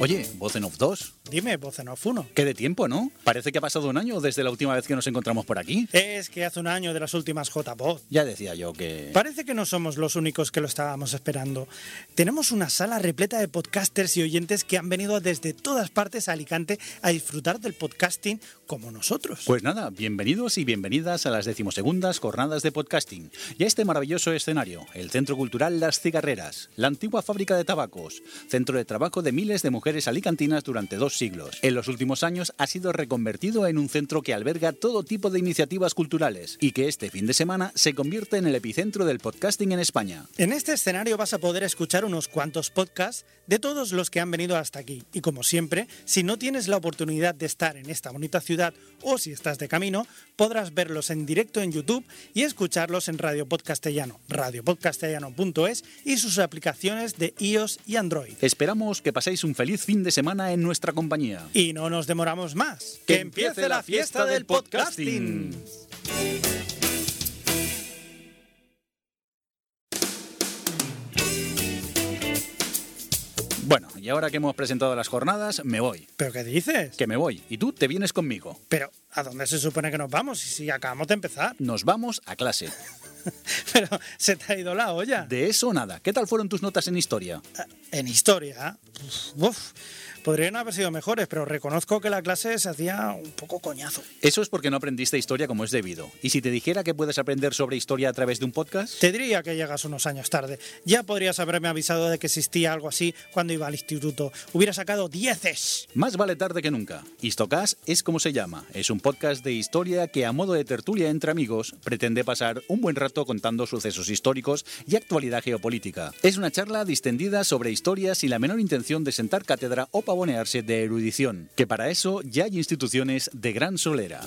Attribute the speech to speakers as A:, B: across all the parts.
A: Oye, Voz en Off 2.
B: Dime, voz en off 1.
A: Qué de tiempo, ¿no? Parece que ha pasado un año desde la última vez que nos encontramos por aquí.
B: Es que hace un año de las últimas J-Pod.
A: Ya decía yo que...
B: Parece que no somos los únicos que lo estábamos esperando. Tenemos una sala repleta de podcasters y oyentes que han venido desde todas partes a Alicante a disfrutar del podcasting como nosotros.
A: Pues nada, bienvenidos y bienvenidas a las decimosegundas jornadas de podcasting y a este maravilloso escenario, el Centro Cultural Las Cigarreras, la antigua fábrica de tabacos, centro de trabajo de miles de mujeres alicantinas durante dos siglos. En los últimos años ha sido reconvertido en un centro que alberga todo tipo de iniciativas culturales y que este fin de semana se convierte en el epicentro del podcasting en España.
B: En este escenario vas a poder escuchar unos cuantos podcasts de todos los que han venido hasta aquí. Y como siempre, si no tienes la oportunidad de estar en esta bonita ciudad o si estás de camino, podrás verlos en directo en YouTube y escucharlos en Radio Podcastellano, radiopodcastellano.es y sus aplicaciones de iOS y Android.
A: Esperamos que paséis un feliz fin de semana en nuestra compañía.
B: Y no nos demoramos más. ¡Que empiece la fiesta del podcasting!
A: Bueno, y ahora que hemos presentado las jornadas, me voy.
B: ¿Pero qué dices?
A: Que me voy. Y tú te vienes conmigo.
B: Pero, ¿a dónde se supone que nos vamos? Si si acabamos de empezar.
A: Nos vamos a clase.
B: Pero se te ha ido la olla.
A: De eso nada. ¿Qué tal fueron tus notas en historia?
B: En historia, uf, podrían haber sido mejores, pero reconozco que la clase se hacía un poco coñazo.
A: Eso es porque no aprendiste historia como es debido. ¿Y si te dijera que puedes aprender sobre historia a través de un podcast?
B: Te diría que llegas unos años tarde. Ya podrías haberme avisado de que existía algo así cuando iba al instituto. Hubiera sacado dieces.
A: Más vale tarde que nunca. Histocast es como se llama. Es un podcast de historia que a modo de tertulia entre amigos pretende pasar un buen rato contando sucesos históricos y actualidad geopolítica. Es una charla distendida sobre historia sin la menor intención de sentar cátedra o pavonearse de erudición, que para eso ya hay instituciones de gran solera.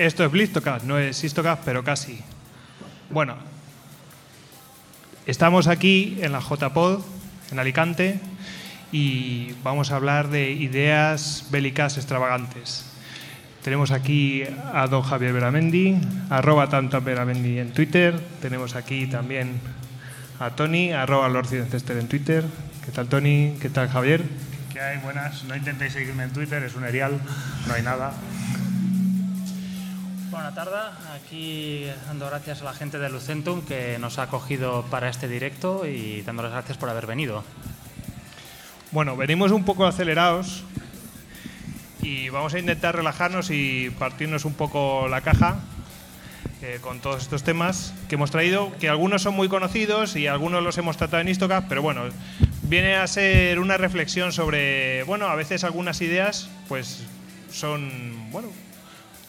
C: Esto es Blistocast, no es Histocast, pero casi. Bueno, estamos aquí en la JPod, en Alicante, y vamos a hablar de ideas bélicas extravagantes. Tenemos aquí a don Javier Veramendi, arroba tanto Veramendi en Twitter. Tenemos aquí también a Tony, arroba Lord en Twitter. ¿Qué tal Tony? ¿Qué tal Javier?
D: ¿Qué hay? Buenas. No intentéis seguirme en Twitter, es un erial, no hay nada.
E: Buenas tardes, aquí dando gracias a la gente de Lucentum que nos ha acogido para este directo y dándoles gracias por haber venido.
C: Bueno, venimos un poco acelerados y vamos a intentar relajarnos y partirnos un poco la caja eh, con todos estos temas que hemos traído, que algunos son muy conocidos y algunos los hemos tratado en Istocast, pero bueno, viene a ser una reflexión sobre, bueno, a veces algunas ideas pues son, bueno,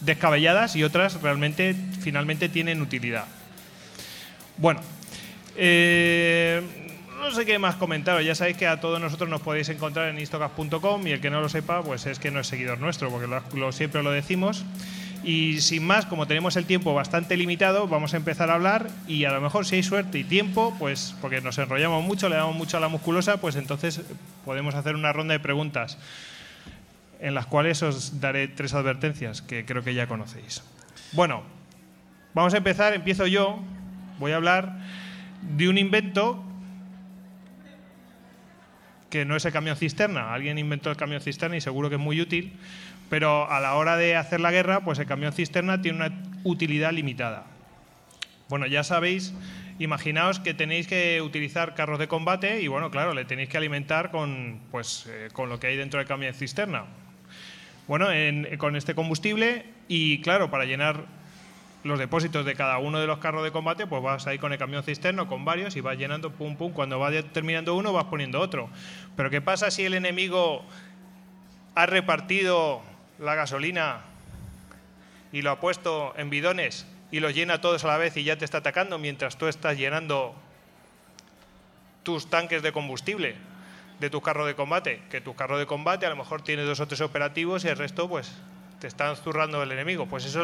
C: descabelladas y otras realmente finalmente tienen utilidad. Bueno, eh, no sé qué más comentaros. Ya sabéis que a todos nosotros nos podéis encontrar en istocast.com y el que no lo sepa, pues es que no es seguidor nuestro, porque lo- lo- siempre lo decimos. Y sin más, como tenemos el tiempo bastante limitado, vamos a empezar a hablar y a lo mejor si hay suerte y tiempo, pues porque nos enrollamos mucho, le damos mucho a la musculosa, pues entonces podemos hacer una ronda de preguntas en las cuales os daré tres advertencias que creo que ya conocéis. Bueno, vamos a empezar, empiezo yo, voy a hablar de un invento que no es el camión cisterna. Alguien inventó el camión cisterna y seguro que es muy útil, pero a la hora de hacer la guerra, pues el camión cisterna tiene una utilidad limitada. Bueno, ya sabéis, imaginaos que tenéis que utilizar carros de combate y bueno, claro, le tenéis que alimentar con, pues, eh, con lo que hay dentro del camión cisterna. Bueno, en- con este combustible y claro, para llenar los depósitos de cada uno de los carros de combate, pues vas ahí con el camión cisterno, con varios, y vas llenando pum pum. Cuando va terminando uno, vas poniendo otro. Pero ¿qué pasa si el enemigo ha repartido la gasolina y lo ha puesto en bidones y los llena todos a la vez y ya te está atacando mientras tú estás llenando tus tanques de combustible? De tus carros de combate? Que tus carros de combate a lo mejor tiene dos o tres operativos y el resto pues te están zurrando el enemigo. Pues eso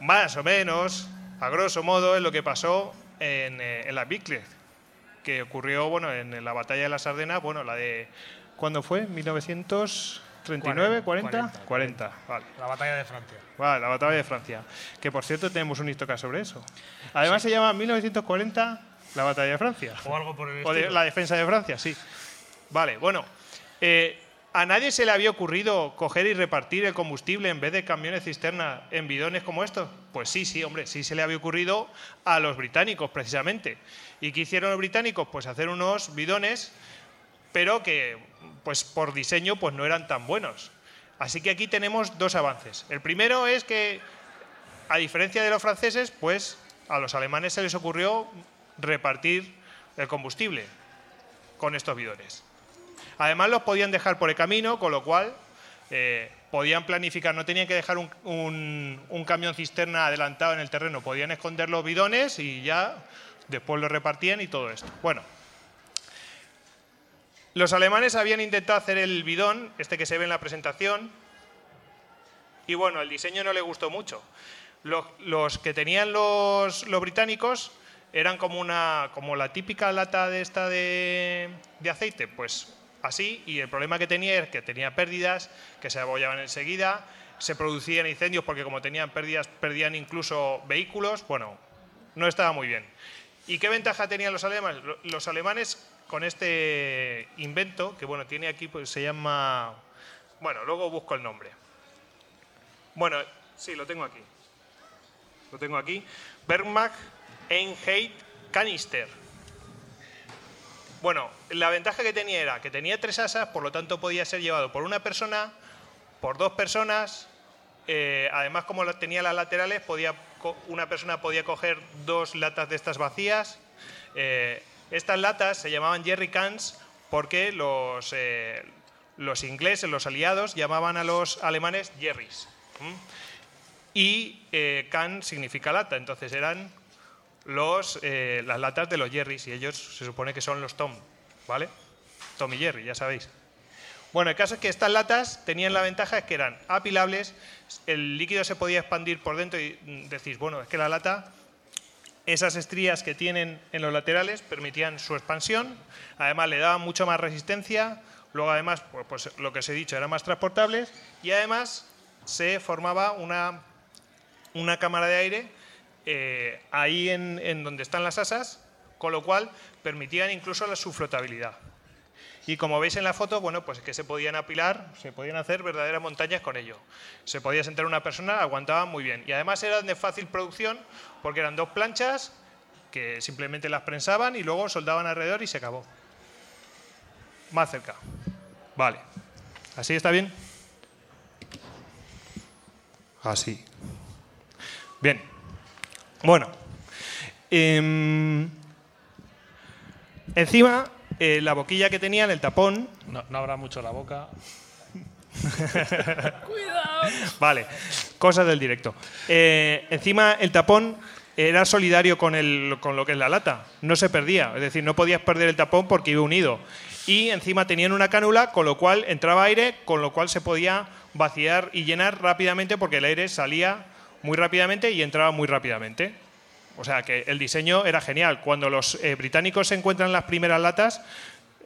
C: más o menos, a grosso modo, es lo que pasó en, eh, en la Bicler, que ocurrió bueno, en la batalla de las Ardenas, bueno, la de... ¿Cuándo fue? ¿1939? 40? 40, vale.
D: La batalla de Francia.
C: Vale, la batalla de Francia. Que por cierto tenemos un histocast sobre eso. Además se llama 1940 la batalla de Francia.
D: O algo por el
C: O de- la defensa de Francia, sí. Vale, bueno. eh, ¿A nadie se le había ocurrido coger y repartir el combustible en vez de camiones cisterna en bidones como estos? Pues sí, sí, hombre, sí se le había ocurrido a los británicos, precisamente. ¿Y qué hicieron los británicos? Pues hacer unos bidones, pero que, pues por diseño, pues no eran tan buenos. Así que aquí tenemos dos avances. El primero es que, a diferencia de los franceses, pues a los alemanes se les ocurrió repartir el combustible con estos bidones. Además los podían dejar por el camino, con lo cual eh, podían planificar, no tenían que dejar un, camión cisterna adelantado en el terreno, podían esconder los bidones y ya después los repartían y todo esto. Bueno, los alemanes habían intentado hacer el bidón, este que se ve en la presentación, y bueno, el diseño no le gustó mucho. Los, que tenían los británicos eran como, una, como la típica lata de esta de, de aceite, pues así, y el problema que tenía es que tenía pérdidas, que se abollaban enseguida, se producían incendios porque como tenían pérdidas, perdían incluso vehículos, bueno, no estaba muy bien. ¿Y qué ventaja tenían los alemanes? Lo- Los alemanes con este invento, que bueno, tiene aquí, pues se llama, bueno, luego busco el nombre. Bueno, sí, lo tengo aquí. Lo tengo aquí. Wehrmacht Einheit Canister. Bueno, la ventaja que tenía era que tenía tres asas, por lo tanto podía ser llevado por una persona, por dos personas. eh, además, como tenía las laterales, una persona podía coger dos latas de estas vacías. Eh, estas latas se llamaban jerry cans porque los, eh, los ingleses, los aliados, llamaban a los alemanes jerrys. Y can significa lata, entonces eran los, eh, las latas de los Jerrys y ellos se supone que son los Tom, ¿vale? Tom y Jerry, ya sabéis. Bueno, el caso es que estas latas tenían la ventaja es que eran apilables, el líquido se podía expandir por dentro y decís, bueno, es que la lata, esas estrías que tienen en los laterales permitían su expansión, además le daban mucho más resistencia, luego además, pues, pues lo que os he dicho, eran más transportables y además se formaba una, una cámara de aire eh, ahí en, en donde están las asas, con lo cual permitían incluso la, su flotabilidad. Y como veis en la foto, bueno, pues que se podían apilar, se podían hacer verdaderas montañas con ello. Se podía sentar una persona, aguantaban muy bien. Y además eran de fácil producción porque eran dos planchas que simplemente las prensaban y luego soldaban alrededor y se acabó. Más cerca. Vale. ¿Así está bien? Así. Bien. Bueno. Em, encima, eh, la boquilla que tenían, el tapón,
D: No, no habrá mucho la boca.
C: Vale, cosas del directo. Eh, encima, el tapón era solidario con, el, con lo que es la lata. No se perdía. Es decir, no podías perder el tapón porque iba unido. Y encima tenían una cánula, con lo cual entraba aire, con lo cual se podía vaciar y llenar rápidamente porque el aire salía muy rápidamente y entraba muy rápidamente. O sea que el diseño era genial. Cuando los eh, británicos se encuentran las primeras latas,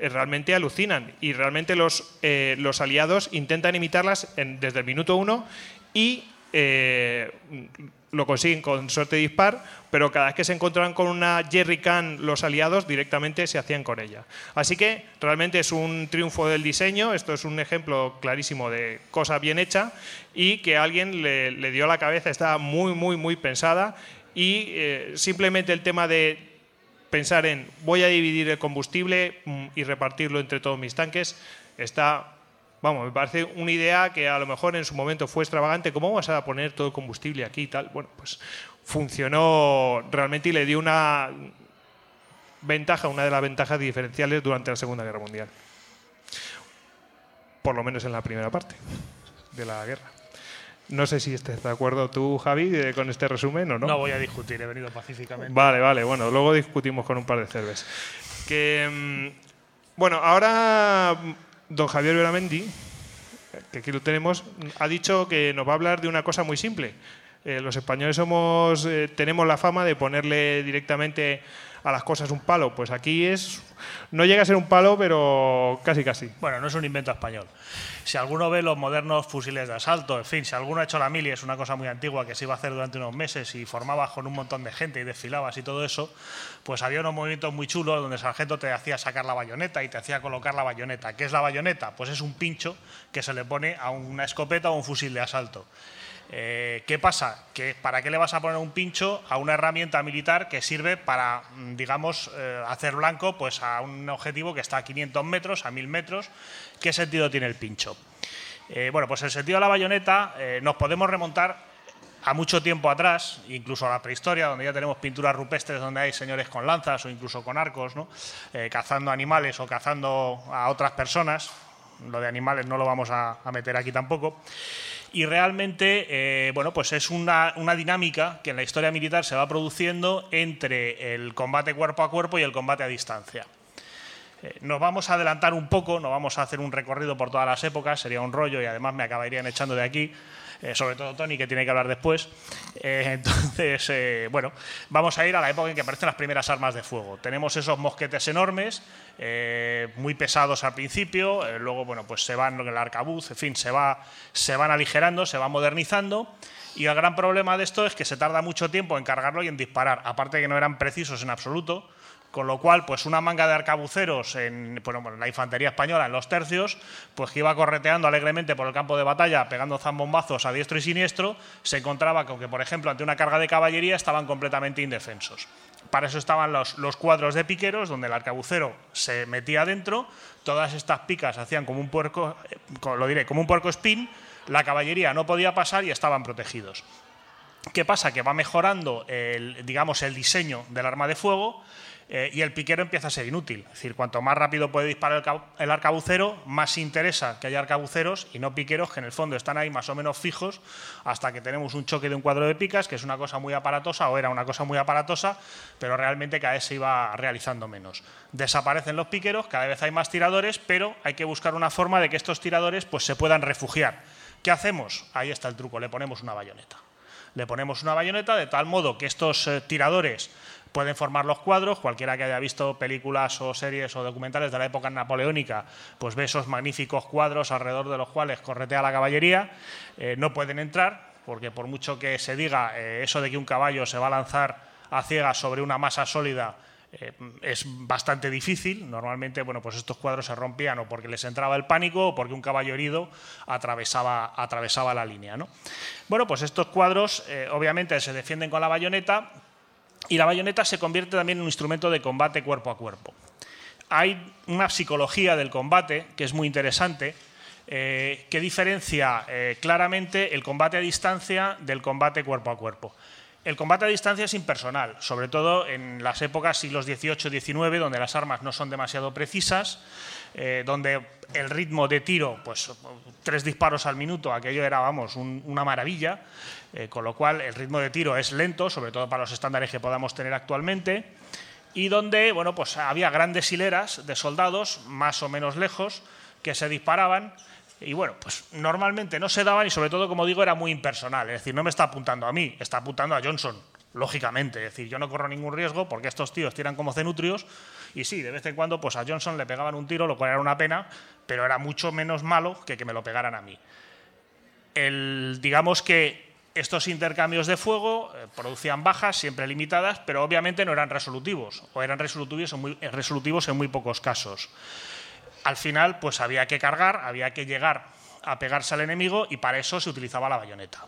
C: eh, realmente alucinan y realmente los, eh, los aliados intentan imitarlas en- desde el minuto uno y eh, lo consiguen con suerte dispar, pero cada vez que se encontraban con una jerry can los aliados directamente se hacían con ella. Así que realmente es un triunfo del diseño, esto es un ejemplo clarísimo de cosa bien hecha y que alguien le, le dio la cabeza, estaba muy, muy, muy pensada y eh, simplemente el tema de pensar en voy a dividir el combustible mm, y repartirlo entre todos mis tanques está, vamos, me parece una idea que a lo mejor en su momento fue extravagante. ¿Cómo vas a poner todo el combustible aquí y tal? Bueno, pues funcionó realmente y le dio una ventaja, una de las ventajas diferenciales durante la Segunda Guerra Mundial. Por lo menos en la primera parte de la guerra. No sé si estás de acuerdo tú, Javi, eh, con este resumen o no.
D: No voy a discutir, he venido pacíficamente.
C: Vale, vale, bueno, luego discutimos con un par de cervezas. Que, mm, Bueno, ahora don Javier Veramendi, que aquí lo tenemos, ha dicho que nos va a hablar de una cosa muy simple. Eh, los españoles somos, eh, tenemos la fama de ponerle directamente a las cosas un palo. Pues aquí es, no llega a ser un palo, pero casi casi.
D: Bueno, no es un invento español. Si alguno ve los modernos fusiles de asalto, en fin, si alguno ha hecho la mili, es una cosa muy antigua que se iba a hacer durante unos meses y formabas con un montón de gente y desfilabas y todo eso, pues había unos movimientos muy chulos donde el sargento te hacía sacar la bayoneta y te hacía colocar la bayoneta. ¿Qué es la bayoneta? Pues es un pincho que se le pone a una escopeta o un fusil de asalto. Eh, ¿Qué pasa? ¿Para qué le vas a poner un pincho a una herramienta militar que sirve para, mm, digamos, eh, hacer blanco pues, a un objetivo que está a 500 metros, a 1000 metros? ¿Qué sentido tiene el pincho? Eh, bueno, pues el sentido de la bayoneta nos podemos remontar a mucho tiempo atrás, incluso a la prehistoria, donde ya tenemos pinturas rupestres donde hay señores con lanzas o incluso con arcos, ¿no? cazando animales o cazando a otras personas. Lo de animales no lo vamos a meter aquí tampoco y realmente eh, bueno, pues es una, dinámica que en la historia militar se va produciendo entre el combate cuerpo a cuerpo y el combate a distancia. Eh, nos vamos a adelantar un poco, no vamos a hacer un recorrido por todas las épocas, sería un rollo y además me acabarían echando de aquí. Eh, sobre todo Tony, que tiene que hablar después. Eh, entonces, eh, bueno, vamos a ir a la época en que aparecen las primeras armas de fuego. Tenemos esos mosquetes enormes, muy pesados al principio, luego, bueno, pues se van el arcabuz, en fin, se, va, se van aligerando, se van modernizando. Y el gran problema de esto es que se tarda mucho tiempo en cargarlo y en disparar. Aparte que no eran precisos en absoluto, con lo cual, pues una manga de arcabuceros en bueno, la infantería española, en los tercios, pues que iba correteando alegremente por el campo de batalla, pegando zambombazos a diestro y siniestro, se encontraba con que, por ejemplo, ante una carga de caballería estaban completamente indefensos. Para eso estaban los, cuadros de piqueros, donde el arcabucero se metía dentro, todas estas picas hacían como un puerco, eh, lo diré, como un puerco spin, la caballería no podía pasar y estaban protegidos. ¿Qué pasa? Que va mejorando el, digamos, el diseño del arma de fuego eh, y el piquero empieza a ser inútil. Es decir, cuanto más rápido puede disparar el, arcabucero, más interesa que haya arcabuceros y no piqueros que en el fondo están ahí más o menos fijos hasta que tenemos un choque de un cuadro de picas, que es una cosa muy aparatosa o era una cosa muy aparatosa, pero realmente cada vez se iba realizando menos. Desaparecen los piqueros, cada vez hay más tiradores, pero hay que buscar una forma de que estos tiradores pues, se puedan refugiar. ¿Qué hacemos? Ahí está el truco, le ponemos una bayoneta. Le ponemos una bayoneta de tal modo que estos eh, tiradores pueden formar los cuadros. Cualquiera que haya visto películas o series o documentales de la época napoleónica, pues ve esos magníficos cuadros alrededor de los cuales corretea la caballería. Eh, no pueden entrar, porque por mucho que se diga eh, eso de que un caballo se va a lanzar a ciegas sobre una masa sólida, eh, es bastante difícil. Normalmente, bueno, pues estos cuadros se rompían o porque les entraba el pánico o porque un caballo herido atravesaba, la línea. ¿no? Bueno, pues estos cuadros obviamente se defienden con la bayoneta, y la bayoneta se convierte también en un instrumento de combate cuerpo a cuerpo. Hay una psicología del combate que es muy interesante, eh, que diferencia eh, claramente el combate a distancia del combate cuerpo a cuerpo. El combate a distancia es impersonal, sobre todo en las épocas siglos XVIII-XIX, donde las armas no son demasiado precisas, eh, donde el ritmo de tiro, pues tres disparos al minuto, aquello era, vamos, una maravilla, eh, con lo cual el ritmo de tiro es lento, sobre todo para los estándares que podamos tener actualmente, y donde, bueno, pues había grandes hileras de soldados, más o menos lejos, que se disparaban, y bueno, pues normalmente no se daban y sobre todo, como digo, era muy impersonal, es decir, no me está apuntando a mí, está apuntando a Johnson, lógicamente, es decir, yo no corro ningún riesgo porque estos tíos tiran como cenutrios, y sí, de vez en cuando pues a Johnson le pegaban un tiro, lo cual era una pena, pero era mucho menos malo que que me lo pegaran a mí. El, digamos que estos intercambios de fuego eh, producían bajas, siempre limitadas, pero obviamente no eran resolutivos, o eran resolutivos en muy, resolutivos en muy pocos casos. Al final, pues había que cargar, había que llegar a pegarse al enemigo y para eso se utilizaba la bayoneta.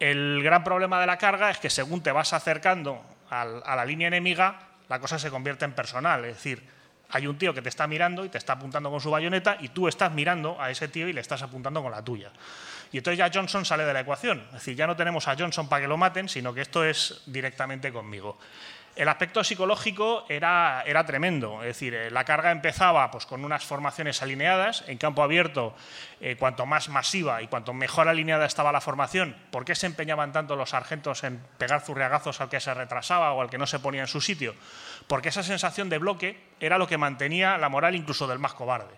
D: El gran problema de la carga es que según te vas acercando a la línea enemiga, la cosa se convierte en personal. Es decir, hay un tío que te está mirando y te está apuntando con su bayoneta y tú estás mirando a ese tío y le estás apuntando con la tuya. Y entonces ya Johnson sale de la ecuación. Es decir, ya no tenemos a Johnson para que lo maten, sino que esto es directamente conmigo. El aspecto psicológico era, era tremendo, es decir, eh, la carga empezaba pues, con unas formaciones alineadas, en campo abierto, eh, cuanto más masiva y cuanto mejor alineada estaba la formación, ¿por qué se empeñaban tanto los sargentos en pegar zurriagazos al que se retrasaba o al que no se ponía en su sitio? Porque esa sensación de bloque era lo que mantenía la moral incluso del más cobarde.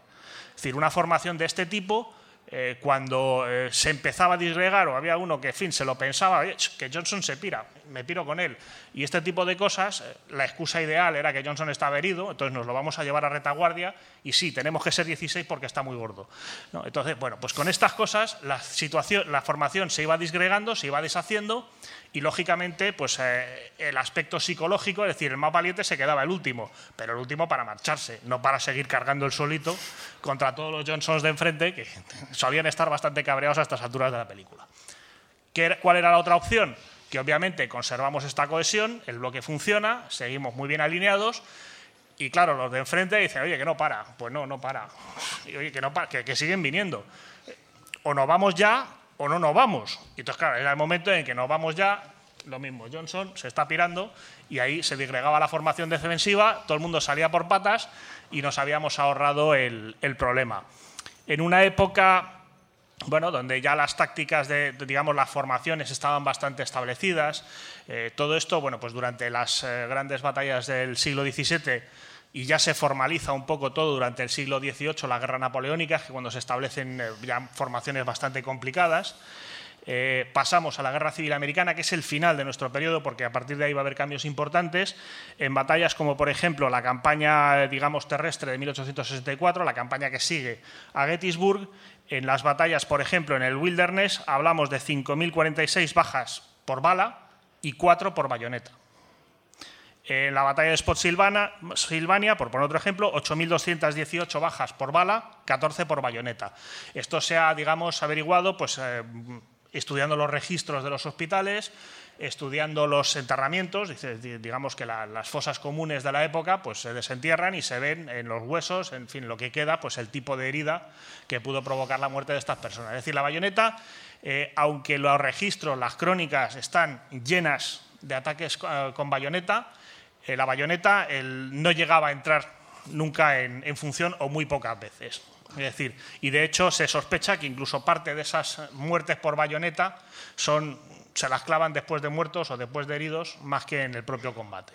D: Es decir, una formación de este tipo eh, cuando se empezaba a disgregar o había uno que, fin, se lo pensaba, que Johnson se pira, me piro con él. Y este tipo de cosas, eh, la excusa ideal era que Johnson estaba herido, entonces nos lo vamos a llevar a retaguardia y sí, tenemos que ser 16 porque está muy gordo. Entonces, bueno, pues con estas cosas la, situación, la formación se iba disgregando, se iba deshaciendo y lógicamente pues el aspecto psicológico, es decir, el más valiente se quedaba el último, pero el último para marcharse, no para seguir cargando el solito contra todos los Johnsons de enfrente que solían estar bastante cabreados a estas alturas de la película. ¿Cuál era la otra opción? Obviamente conservamos esta cohesión, el bloque funciona, seguimos muy bien alineados y claro, los de enfrente dicen, oye, que no para. Pues no, no para. Oye, que, no para, que, siguen viniendo. O nos vamos ya o no nos vamos. Y entonces, claro, era el momento en que nos vamos ya, lo mismo, Johnson se está pirando y ahí se disgregaba la formación defensiva, todo el mundo salía por patas y nos habíamos ahorrado el problema en una época bueno, donde ya las tácticas de, digamos, las formaciones estaban bastante establecidas. Eh, todo esto, bueno, pues durante las eh, grandes batallas del siglo XVII y ya se formaliza un poco todo durante el siglo XVIII, la guerra napoleónica, que cuando se establecen eh, ya formaciones bastante complicadas. Pasamos a la Guerra Civil Americana, que es el final de nuestro periodo, porque a partir de ahí va a haber cambios importantes, en batallas como, por ejemplo, la campaña, digamos, terrestre de 1864, la campaña que sigue a Gettysburg, en las batallas, por ejemplo, en el Wilderness, hablamos de 5.046 bajas por bala y 4 por bayoneta. En la batalla de Spotsylvania, por poner otro ejemplo, 8.218 bajas por bala, 14 por bayoneta. Esto se ha, digamos, averiguado pues, eh, estudiando los registros de los hospitales, estudiando los enterramientos, digamos que las fosas comunes de la época pues se desentierran y se ven en los huesos, en fin, lo que queda, pues el tipo de herida que pudo provocar la muerte de estas personas. Es decir, la bayoneta, eh, aunque los registros, las crónicas están llenas de ataques eh, con bayoneta, eh, la bayoneta no llegaba a entrar nunca en función o muy pocas veces. Es decir, y de hecho se sospecha que incluso parte de esas muertes por bayoneta son, se las clavan después de muertos o después de heridos más que en el propio combate.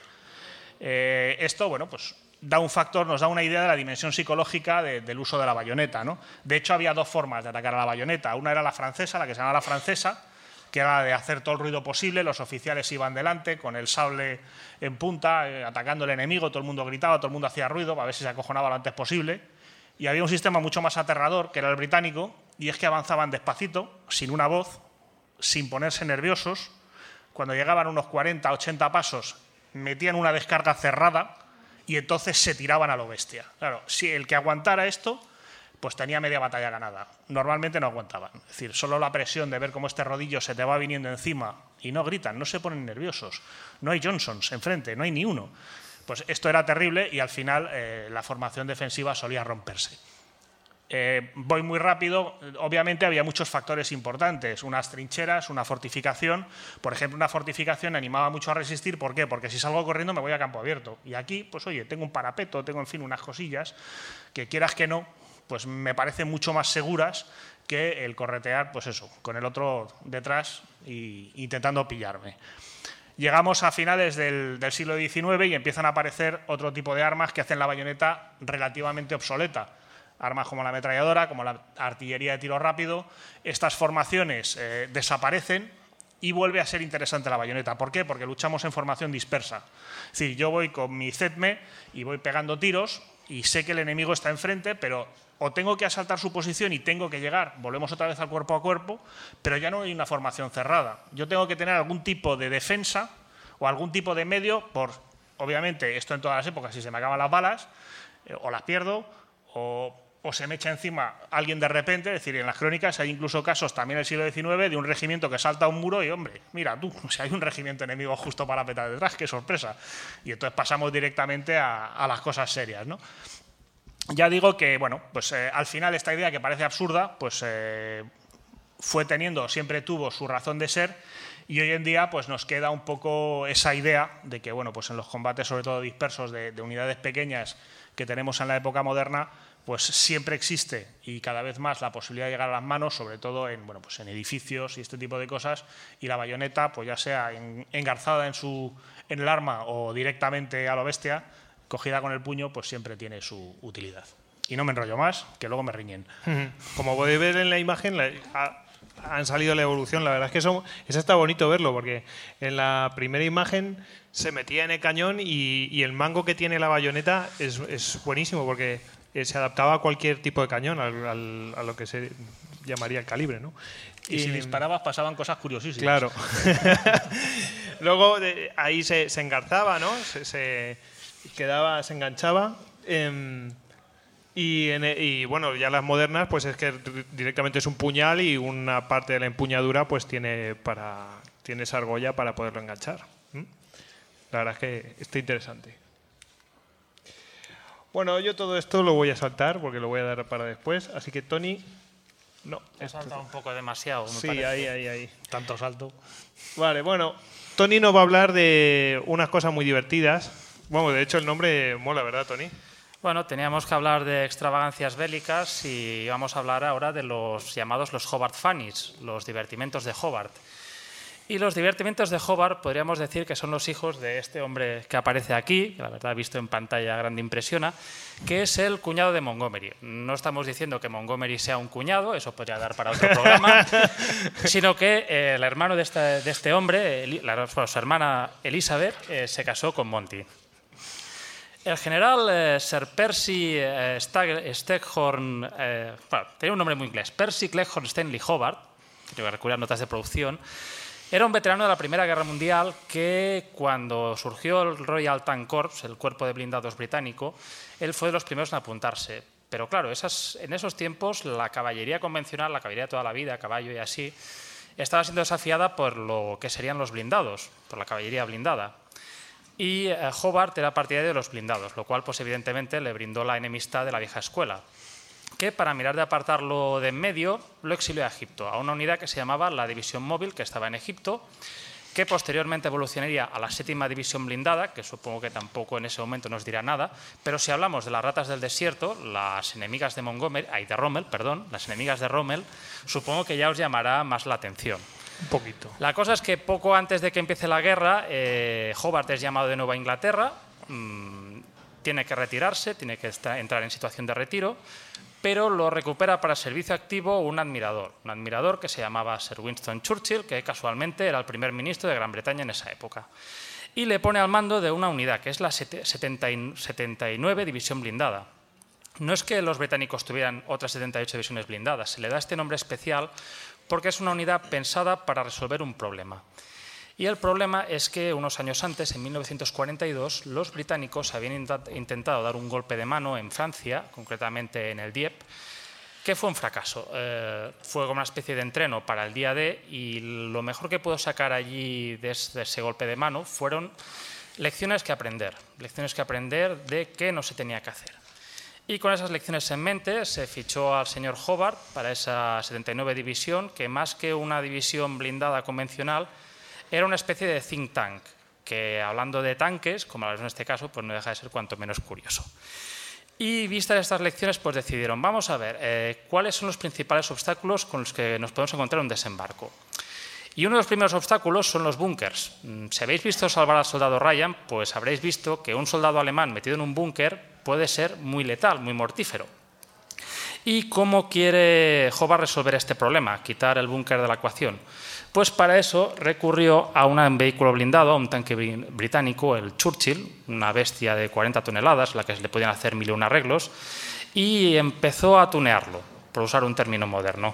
D: Eh, esto, bueno, pues da un factor, nos da una idea de la dimensión psicológica del uso de la bayoneta. ¿no? De hecho, había dos formas de atacar a la bayoneta. Una era la francesa, la que se llama la francesa, que era de hacer todo el ruido posible, los oficiales iban delante con el sable en punta, eh, atacando al enemigo, todo el mundo gritaba, todo el mundo hacía ruido para ver si se acojonaba lo antes posible. Y había un sistema mucho más aterrador, que era el británico, y es que avanzaban despacito, sin una voz, sin ponerse nerviosos. Cuando llegaban unos 40, 80 pasos, metían una descarga cerrada y entonces se tiraban a lo bestia. Claro, si el que aguantara esto, pues tenía media batalla ganada. Normalmente no aguantaban. Es decir, solo la presión de ver cómo este rodillo se te va viniendo encima y no gritan, no se ponen nerviosos. No hay Johnsons enfrente, no hay ni uno. Pues esto era terrible y al final eh, la formación defensiva solía romperse. Eh, voy muy rápido. Obviamente había muchos factores importantes. Unas trincheras, una fortificación. Por ejemplo, una fortificación animaba mucho a resistir. ¿Por qué? Porque si salgo corriendo me voy a campo abierto. Y aquí, pues oye, tengo un parapeto, tengo en fin unas cosillas que quieras que no, pues me parecen mucho más seguras que el corretear, pues eso, con el otro detrás e intentando pillarme. Llegamos a finales del, siglo XIX y empiezan a aparecer otro tipo de armas que hacen la bayoneta relativamente obsoleta. Armas como la ametralladora, como la artillería de tiro rápido. Estas formaciones eh, desaparecen y vuelve a ser interesante la bayoneta. ¿Por qué? Porque luchamos en formación dispersa. Es decir, yo voy con mi ZETME y voy pegando tiros y sé que el enemigo está enfrente, pero o tengo que asaltar su posición y tengo que llegar, volvemos otra vez al cuerpo a cuerpo, pero ya no hay una formación cerrada. Yo tengo que tener algún tipo de defensa o algún tipo de medio por, obviamente, esto en todas las épocas, si se me acaban las balas, eh, o las pierdo, o, se me echa encima alguien de repente, es decir, en las crónicas hay incluso casos también del siglo XIX de un regimiento que salta a un muro y, hombre, mira tú, si hay un regimiento enemigo justo para petar detrás, qué sorpresa. Y entonces pasamos directamente a, las cosas serias, ¿no? ya digo que, bueno, pues eh, al final esta idea que parece absurda, pues eh, fue teniendo, siempre tuvo su razón de ser Y hoy en día pues, nos queda un poco esa idea de que bueno, pues en los combates, sobre todo dispersos de unidades pequeñas que tenemos en la época moderna, pues siempre existe y cada vez más la posibilidad de llegar a las manos, sobre todo en, bueno, pues en edificios y este tipo de cosas, y la bayoneta, pues ya sea engarzada en, su, en el arma o directamente a lo bestia, cogida con el puño, pues siempre tiene su utilidad. Y no me enrollo más, que luego me riñen.
C: Como podéis ver en la imagen, han salido la evolución. La verdad es que eso, eso está bonito verlo, porque en la primera imagen se metía en el cañón y, el mango que tiene la bayoneta es, es buenísimo, porque eh, se adaptaba a cualquier tipo de cañón, a lo que se llamaría el calibre, ¿no?
D: Y, si disparabas pasaban cosas curiosísimas.
C: Claro. Luego ahí se, engarzaba, ¿no? Se, quedaba, se enganchaba. Em, y, bueno, ya las modernas, pues es que directamente es un puñal y una parte de la empuñadura, pues tiene para tiene esa argolla para poderlo enganchar. La verdad es que está interesante. Bueno, yo todo esto lo voy a saltar porque lo voy a dar para después. Así que, Tony, no.
E: He saltado un poco demasiado.
C: sí, ahí, ahí, ahí.
D: Tanto salto.
C: Vale, bueno, Tony nos va a hablar de unas cosas muy divertidas. Bueno, de hecho el nombre mola, ¿verdad, Tony?
E: Bueno, teníamos que hablar de extravagancias bélicas y vamos a hablar ahora de los llamados los Hobart Funnies, los divertimentos de Hobart. Y los divertimientos de Hobart podríamos decir que son los hijos de este hombre que aparece aquí, que la verdad visto en pantalla grande impresiona, que es el cuñado de Montgomery. No estamos diciendo que Montgomery sea un cuñado, eso podría dar para otro programa, sino que eh, el hermano de, este hombre, su hermana Elizabeth, eh, se casó con Monty. El general eh, Sir Percy Steghorn, tenía un nombre muy inglés, Percy Cleghorn Stanley Hobart, que voy a recurrir notas de producción, era un veterano de la Primera Guerra Mundial que cuando surgió el Royal Tank Corps, el cuerpo de blindados británico, él fue de los primeros en apuntarse. Pero claro, en esos tiempos la caballería convencional, la caballería toda la vida, caballo y así, estaba siendo desafiada por lo que serían los blindados, por la caballería blindada. Y eh, Hobart era partidario de los blindados, lo cual pues evidentemente le brindó la enemistad de la vieja escuela que para mirar de apartarlo de en medio lo exilió a Egipto, a una unidad que se llamaba la División Móvil, que estaba en Egipto, que posteriormente evolucionaría a la séptima división blindada, que supongo que tampoco en ese momento nos dirá nada, pero si hablamos de las ratas del desierto, las enemigas de Montgomery, ay, de Rommel, perdón, las enemigas de Rommel, supongo que ya os llamará más la atención.
C: Un poquito.
E: La cosa es que poco antes de que empiece la guerra, eh, Hobart es llamado de nuevo a Inglaterra, mm, tiene que retirarse, tiene que entrar en situación de retiro, pero lo recupera para servicio activo un admirador, un admirador que se llamaba Sir Winston Churchill, que casualmente era el primer ministro de Gran Bretaña en esa época. Y le pone al mando de una unidad, que es la 79 División Blindada. No es que los británicos tuvieran otras 78 divisiones blindadas, se le da este nombre especial porque es una unidad pensada para resolver un problema. Y el problema es que unos años antes, en 1942, los británicos habían intentado dar un golpe de mano en Francia, concretamente en el Dieppe, que fue un fracaso. Eh, fue como una especie de entreno para el día D y lo mejor que pudo sacar allí de ese golpe de mano fueron lecciones que aprender, lecciones que aprender de qué no se tenía que hacer. Y con esas lecciones en mente se fichó al señor Hobart para esa 79 división, que más que una división blindada convencional, era una especie de think tank, que hablando de tanques, como en este caso, pues no deja de ser cuanto menos curioso. Y vistas estas lecciones, pues decidieron, vamos a ver, eh, cuáles son los principales obstáculos con los que nos podemos encontrar en un desembarco. Y uno de los primeros obstáculos son los búnkers. Mm, si habéis visto salvar al soldado Ryan, pues habréis visto que un soldado alemán metido en un búnker puede ser muy letal, muy mortífero. ¿Y cómo quiere Jova resolver este problema, quitar el búnker de la ecuación? Pues para eso recurrió a un vehículo blindado, a un tanque británico, el Churchill, una bestia de 40 toneladas, la que se le podían hacer mil y un arreglos, y empezó a tunearlo, por usar un término moderno.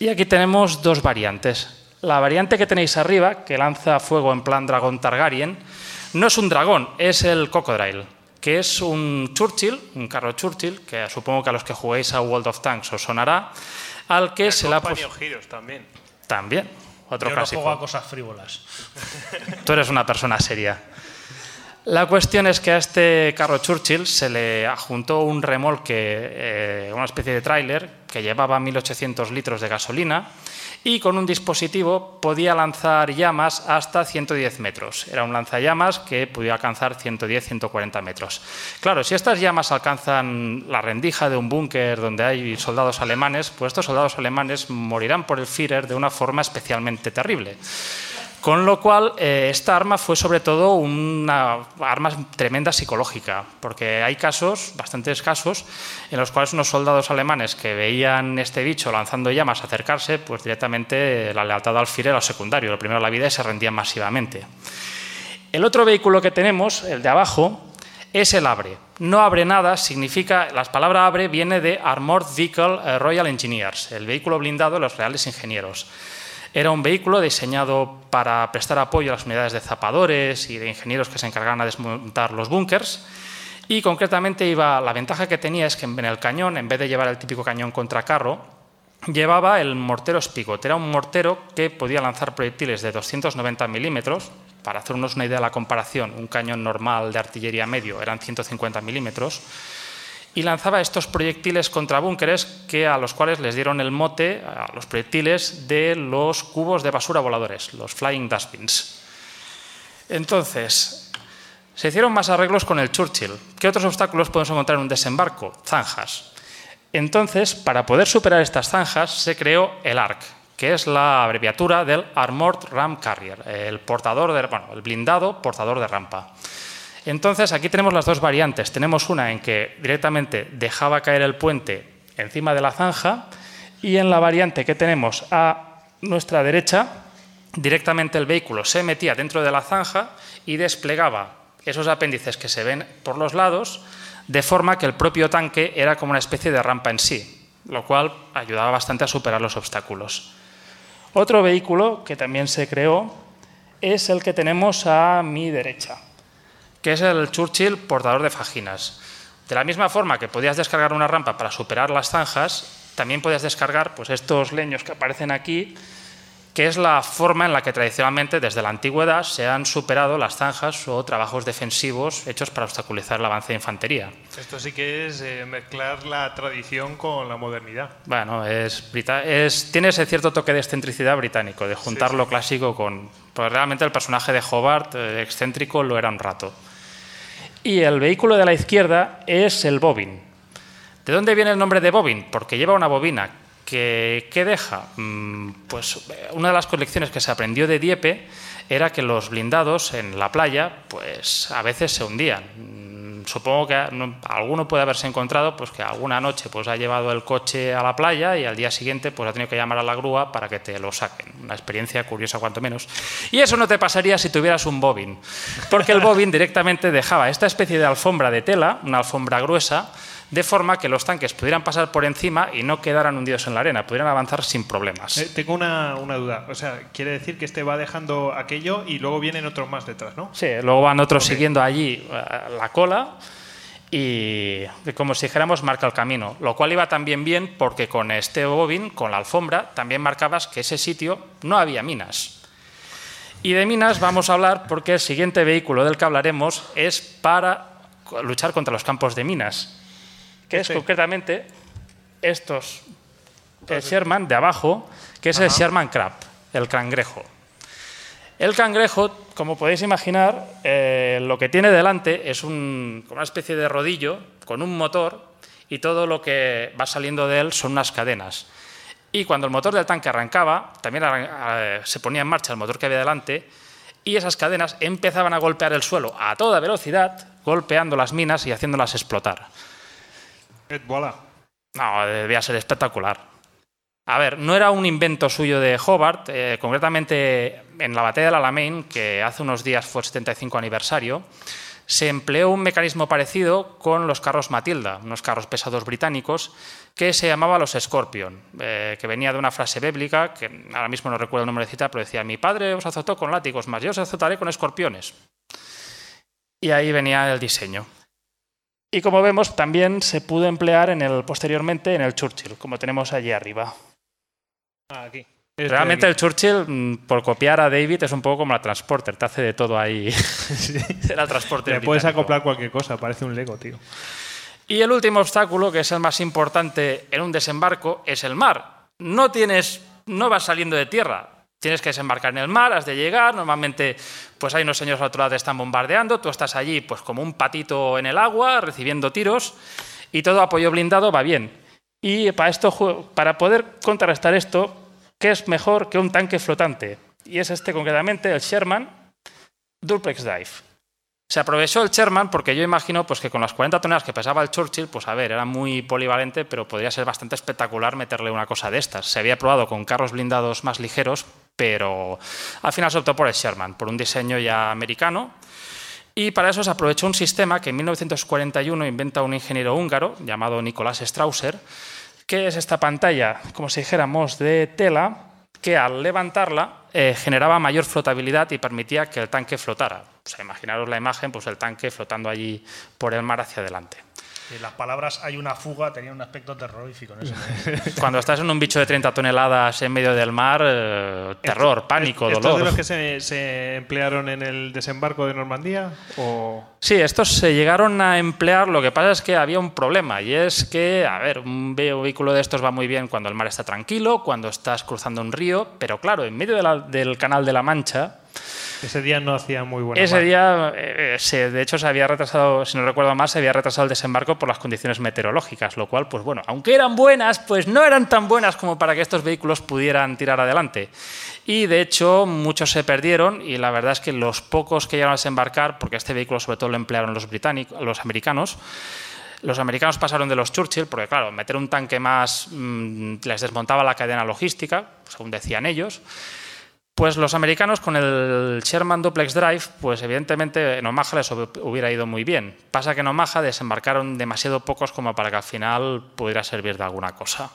E: Y aquí tenemos dos variantes. La variante que tenéis arriba, que lanza fuego en plan dragón Targaryen, no es un dragón, es el Cocodrile, que es un Churchill, un carro Churchill, que supongo que a los que juguéis a World of Tanks os sonará, al que se le ha
C: puesto... también.
E: También, otro
D: Yo
E: clásico.
D: no juego a cosas frívolas.
E: Tú eres una persona seria. La cuestión es que a este carro Churchill se le adjuntó un remolque, eh, una especie de tráiler que llevaba 1.800 litros de gasolina y con un dispositivo podía lanzar llamas hasta 110 metros. Era un lanzallamas que podía alcanzar 110-140 metros. Claro, si estas llamas alcanzan la rendija de un búnker donde hay soldados alemanes, pues estos soldados alemanes morirán por el Führer de una forma especialmente terrible. Con lo cual, eh, esta arma fue sobre todo una arma tremenda psicológica, porque hay casos, bastantes casos, en los cuales unos soldados alemanes que veían este bicho lanzando llamas acercarse, pues directamente la lealtad al Führer era secundario, lo primero la vida y se rendían masivamente. El otro vehículo que tenemos, el de abajo, es el ABRE. No abre nada significa, la palabra ABRE viene de Armored Vehicle eh, Royal Engineers, el vehículo blindado de los reales ingenieros. Era un vehículo diseñado para prestar apoyo a las unidades de zapadores y de ingenieros que se encargaban de desmontar los búnkers. Y concretamente iba, la ventaja que tenía es que en el cañón, en vez de llevar el típico cañón contra carro, llevaba el mortero Spigot. Era un mortero que podía lanzar proyectiles de 290 milímetros. Para hacernos una idea de la comparación, un cañón normal de artillería medio eran 150 milímetros y lanzaba estos proyectiles contra búnkeres que a los cuales les dieron el mote a los proyectiles de los cubos de basura voladores, los flying dustbins. Entonces, se hicieron más arreglos con el Churchill. ¿Qué otros obstáculos podemos encontrar en un desembarco? Zanjas. Entonces, para poder superar estas zanjas, se creó el ARC, que es la abreviatura del Armored Ram Carrier, el, portador de, bueno, el blindado portador de rampa. Entonces, aquí tenemos las dos variantes. Tenemos una en que directamente dejaba caer el puente encima de la zanja y en la variante que tenemos a nuestra derecha, directamente el vehículo se metía dentro de la zanja y desplegaba esos apéndices que se ven por los lados, de forma que el propio tanque era como una especie de rampa en sí, lo cual ayudaba bastante a superar los obstáculos. Otro vehículo que también se creó es el que tenemos a mi derecha que es el Churchill portador de fajinas. De la misma forma que podías descargar una rampa para superar las zanjas, también podías descargar pues, estos leños que aparecen aquí, que es la forma en la que tradicionalmente desde la antigüedad se han superado las zanjas o trabajos defensivos hechos para obstaculizar el avance de infantería.
C: Esto sí que es eh, mezclar la tradición con la modernidad.
E: Bueno, es, es, tiene ese cierto toque de excentricidad británico, de juntar lo clásico con... Pues realmente el personaje de Hobart, eh, excéntrico, lo era un rato. Y el vehículo de la izquierda es el Bobin. ¿De dónde viene el nombre de Bobin? Porque lleva una bobina que, deja. Mm, pues una de las colecciones que se aprendió de Dieppe era que los blindados en la playa, pues a veces se hundían supongo que alguno puede haberse encontrado pues que alguna noche pues ha llevado el coche a la playa y al día siguiente pues ha tenido que llamar a la grúa para que te lo saquen. Una experiencia curiosa cuanto menos. Y eso no te pasaría si tuvieras un bobin, porque el bobin directamente dejaba esta especie de alfombra de tela, una alfombra gruesa, de forma que los tanques pudieran pasar por encima y no quedaran hundidos en la arena, pudieran avanzar sin problemas.
C: Eh, tengo una, una, duda, o sea, quiere decir que este va dejando aquello y luego vienen otros más detrás, ¿no?
E: Sí, luego van otros siguiendo allí eh, la cola y como si dijéramos marca el camino, lo cual iba también bien porque con este bobin, con la alfombra, también marcabas que ese sitio no había minas. Y de minas vamos a hablar porque el siguiente vehículo del que hablaremos es para luchar contra los campos de minas que es concretamente estos, el Sherman de abajo, que es el Sherman Crab, el cangrejo. El cangrejo, como podéis imaginar, eh, lo que tiene delante es una especie de rodillo con un motor y todo lo que va saliendo de él son unas cadenas. Y cuando el motor del tanque arrancaba, también eh, se ponía en marcha el motor que había delante y esas cadenas empezaban a golpear el suelo a toda velocidad, golpeando las minas y haciéndolas explotar. No, debía ser espectacular. A ver, no era un invento suyo de Hobart, eh, concretamente en la batalla del Alamein, que hace unos días fue el 75 aniversario, se empleó un mecanismo parecido con los carros Matilda, unos carros pesados británicos, que se llamaba los Scorpion, eh, que venía de una frase bíblica, que ahora mismo no recuerdo el nombre de cita, pero decía, mi padre os azotó con látigos, más yo os azotaré con escorpiones. Y ahí venía el diseño. Y como vemos, también se pudo emplear en el, posteriormente en el Churchill, como tenemos allí arriba.
C: Ah, aquí. Este
E: Realmente el Churchill, mm, por copiar a David, es un poco como la Transporter, te hace de todo ahí. El Transporter.
C: Le puedes acoplar cualquier cosa, parece un Lego, tío.
E: Y el último obstáculo, que es el más importante en un desembarco, es el mar. No tienes, no vas saliendo de tierra. Tienes que desembarcar en el mar, has de llegar. Normalmente, pues hay unos señores al otro lado te están bombardeando. Tú estás allí, pues como un patito en el agua, recibiendo tiros. Y todo apoyo blindado va bien. Y para, esto, para poder contrarrestar esto, ¿qué es mejor que un tanque flotante? Y es este concretamente, el Sherman Duplex Dive. Se aprovechó el Sherman porque yo imagino pues, que con las 40 toneladas que pesaba el Churchill, pues a ver, era muy polivalente, pero podría ser bastante espectacular meterle una cosa de estas. Se había probado con carros blindados más ligeros, pero al final se optó por el Sherman, por un diseño ya americano. Y para eso se aprovechó un sistema que en 1941 inventa un ingeniero húngaro llamado Nicolás Strausser, que es esta pantalla, como si dijéramos, de tela, que al levantarla eh, generaba mayor flotabilidad y permitía que el tanque flotara. O imaginaros la imagen, pues el tanque flotando allí por el mar hacia adelante.
D: Las palabras hay una fuga tenían un aspecto terrorífico en ese momento.
E: Cuando estás en un bicho de 30 toneladas en medio del mar, eh, terror, pánico,
C: ¿Estos
E: dolor.
C: de los que se, se emplearon en el desembarco de Normandía? ¿O
E: Sí, estos se llegaron a emplear, lo que pasa es que había un problema y es que, a ver, un ve- vehículo de estos va muy bien cuando el mar está tranquilo, cuando estás cruzando un río, pero claro, en medio de la- del Canal de la Mancha,
C: ese día no hacía muy buena
E: ese
C: mar?
E: día, eh, se- de hecho, se había retrasado, si no recuerdo mal, se había retrasado el desembarco por las condiciones meteorológicas, lo cual, pues bueno, aunque eran buenas, pues no eran tan buenas como para que estos vehículos pudieran tirar adelante. Y de hecho, muchos se perdieron y la verdad es que los pocos que llegaron a desembarcar, porque este vehículo sobre todo lo emplearon los británicos, los americanos, los americanos pasaron de los Churchill, porque claro, meter un tanque más mm, les desmontaba la cadena logística, según decían ellos. Pues los americanos con el Sherman Duplex Drive, pues evidentemente en Omaha les hub- hubiera ido muy bien. Pasa que en Omaha desembarcaron demasiado pocos como para que al final pudiera servir de alguna cosa.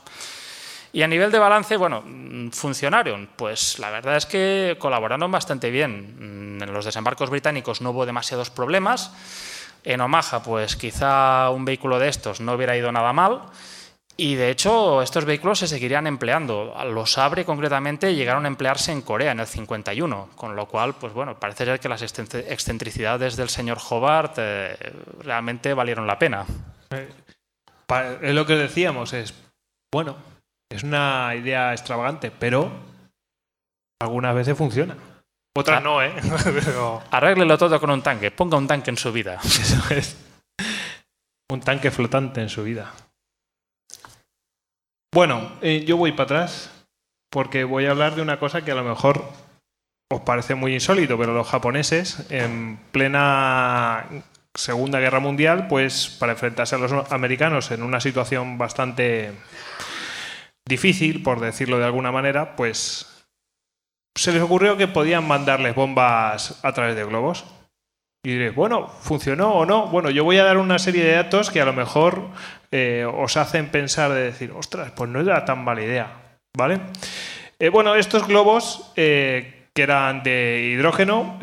E: Y a nivel de balance, bueno, mm, funcionaron. Pues la verdad es que colaboraron bastante bien. Mm, En los desembarcos británicos no hubo demasiados problemas. En Omaha, pues quizá un vehículo de estos no hubiera ido nada mal. Y de hecho, estos vehículos se seguirían empleando. Los Sabre, concretamente, llegaron a emplearse en Corea en el 51, con lo cual, pues bueno, parece ser que las excen- excentricidades del señor Hobart eh, realmente valieron la pena.
C: Pa- Es lo que decíamos, es bueno, es una idea extravagante, pero algunas veces funciona. Otras
E: Ah.
C: no, ¿eh? Pero
E: Arréglelo todo con un tanque, ponga un tanque en su vida.
C: eso es un tanque flotante en su vida. Bueno, eh, yo voy para atrás porque voy a hablar de una cosa que a lo mejor os parece muy insólito, pero los japoneses en plena Segunda Guerra Mundial, pues para enfrentarse a los americanos en una situación bastante difícil, por decirlo de alguna manera, pues se les ocurrió que podían mandarles bombas a través de globos. Y diréis, bueno, ¿funcionó o no? Bueno, yo voy a dar una serie de datos que a lo mejor eh, os hacen pensar de decir, ostras, pues no era tan mala idea, ¿vale? Eh, bueno, estos globos, eh, que eran de hidrógeno,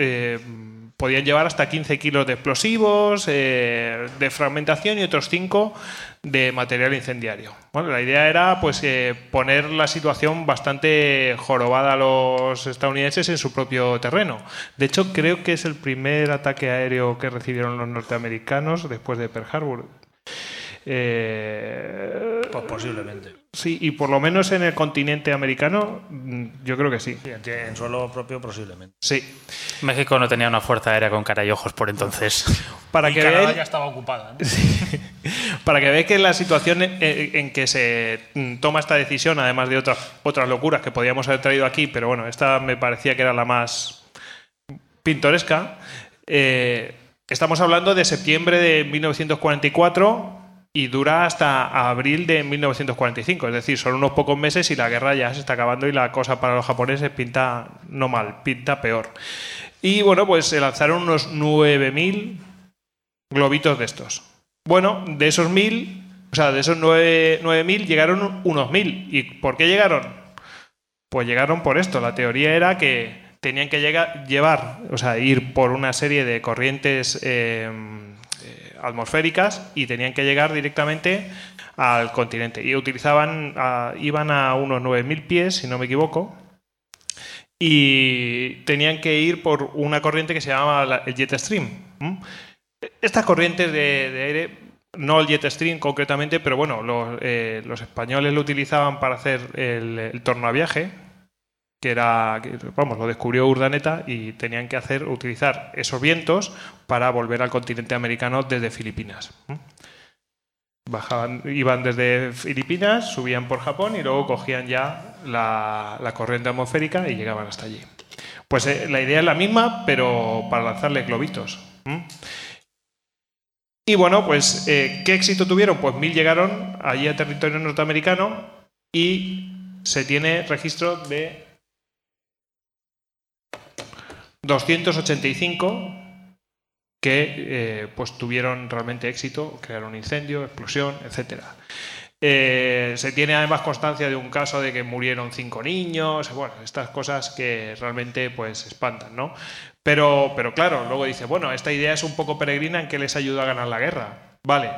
C: podían llevar hasta 15 kilos de explosivos, eh, de fragmentación y otros 5 de material incendiario. Bueno, la idea era pues eh, poner la situación bastante jorobada a los estadounidenses en su propio terreno. De hecho, creo que es el primer ataque aéreo que recibieron los norteamericanos después de Pearl Harbor. Eh,
D: Pues posiblemente.
C: sí, y por lo menos en el continente americano, mm, yo creo que sí.
D: Sí, en, en suelo propio posiblemente.
C: Sí.
E: México no tenía una fuerza aérea con cara y ojos por entonces.
C: Para
D: y
C: que
D: Canadá ya estaba ocupada. ¿no?
C: para que veáis que la situación en, en que se mm, toma esta decisión, además de otras, otras locuras que podíamos haber traído aquí, pero bueno, esta me parecía que era la más pintoresca. eh, estamos hablando de septiembre de 1944 y dura hasta abril de 1945. Es decir, son unos pocos meses y la guerra ya se está acabando y la cosa para los japoneses pinta no mal, pinta peor. Y bueno, pues se lanzaron unos 9.000 globitos de estos. Bueno, de esos 1.000, o sea, de esos 9 9.000 llegaron unos 1.000. ¿Y por qué llegaron? Pues llegaron por esto. La teoría era que tenían que llegar, llevar, o sea, ir por una serie de corrientes eh, atmosféricas y tenían que llegar directamente al continente. Y utilizaban, iban a unos 9.000 pies, si no me equivoco, y tenían que ir por una corriente que se llamaba el jet stream. Estas corrientes de, aire, no el jet stream concretamente, pero bueno, los, eh, españoles lo utilizaban para hacer el, el torno a viaje, que era, vamos, lo descubrió Urdaneta y tenían que hacer, utilizar esos vientos para volver al continente americano desde Filipinas. Bajaban, iban desde Filipinas, subían por Japón y luego cogían ya la, corriente atmosférica y llegaban hasta allí. Pues eh, la idea es la misma, pero para lanzarle globitos. Y bueno, pues, eh, ¿qué éxito tuvieron? Pues mil llegaron allí a territorio norteamericano y se tiene registro de 285 que eh, pues tuvieron realmente éxito, crearon incendio, explosión, etc. Eh, se tiene además constancia de un caso de que murieron cinco niños, bueno, estas cosas que realmente pues espantan, ¿no? Pero, pero claro, luego dice, bueno, esta idea es un poco peregrina en que les ayuda a ganar la guerra. Vale,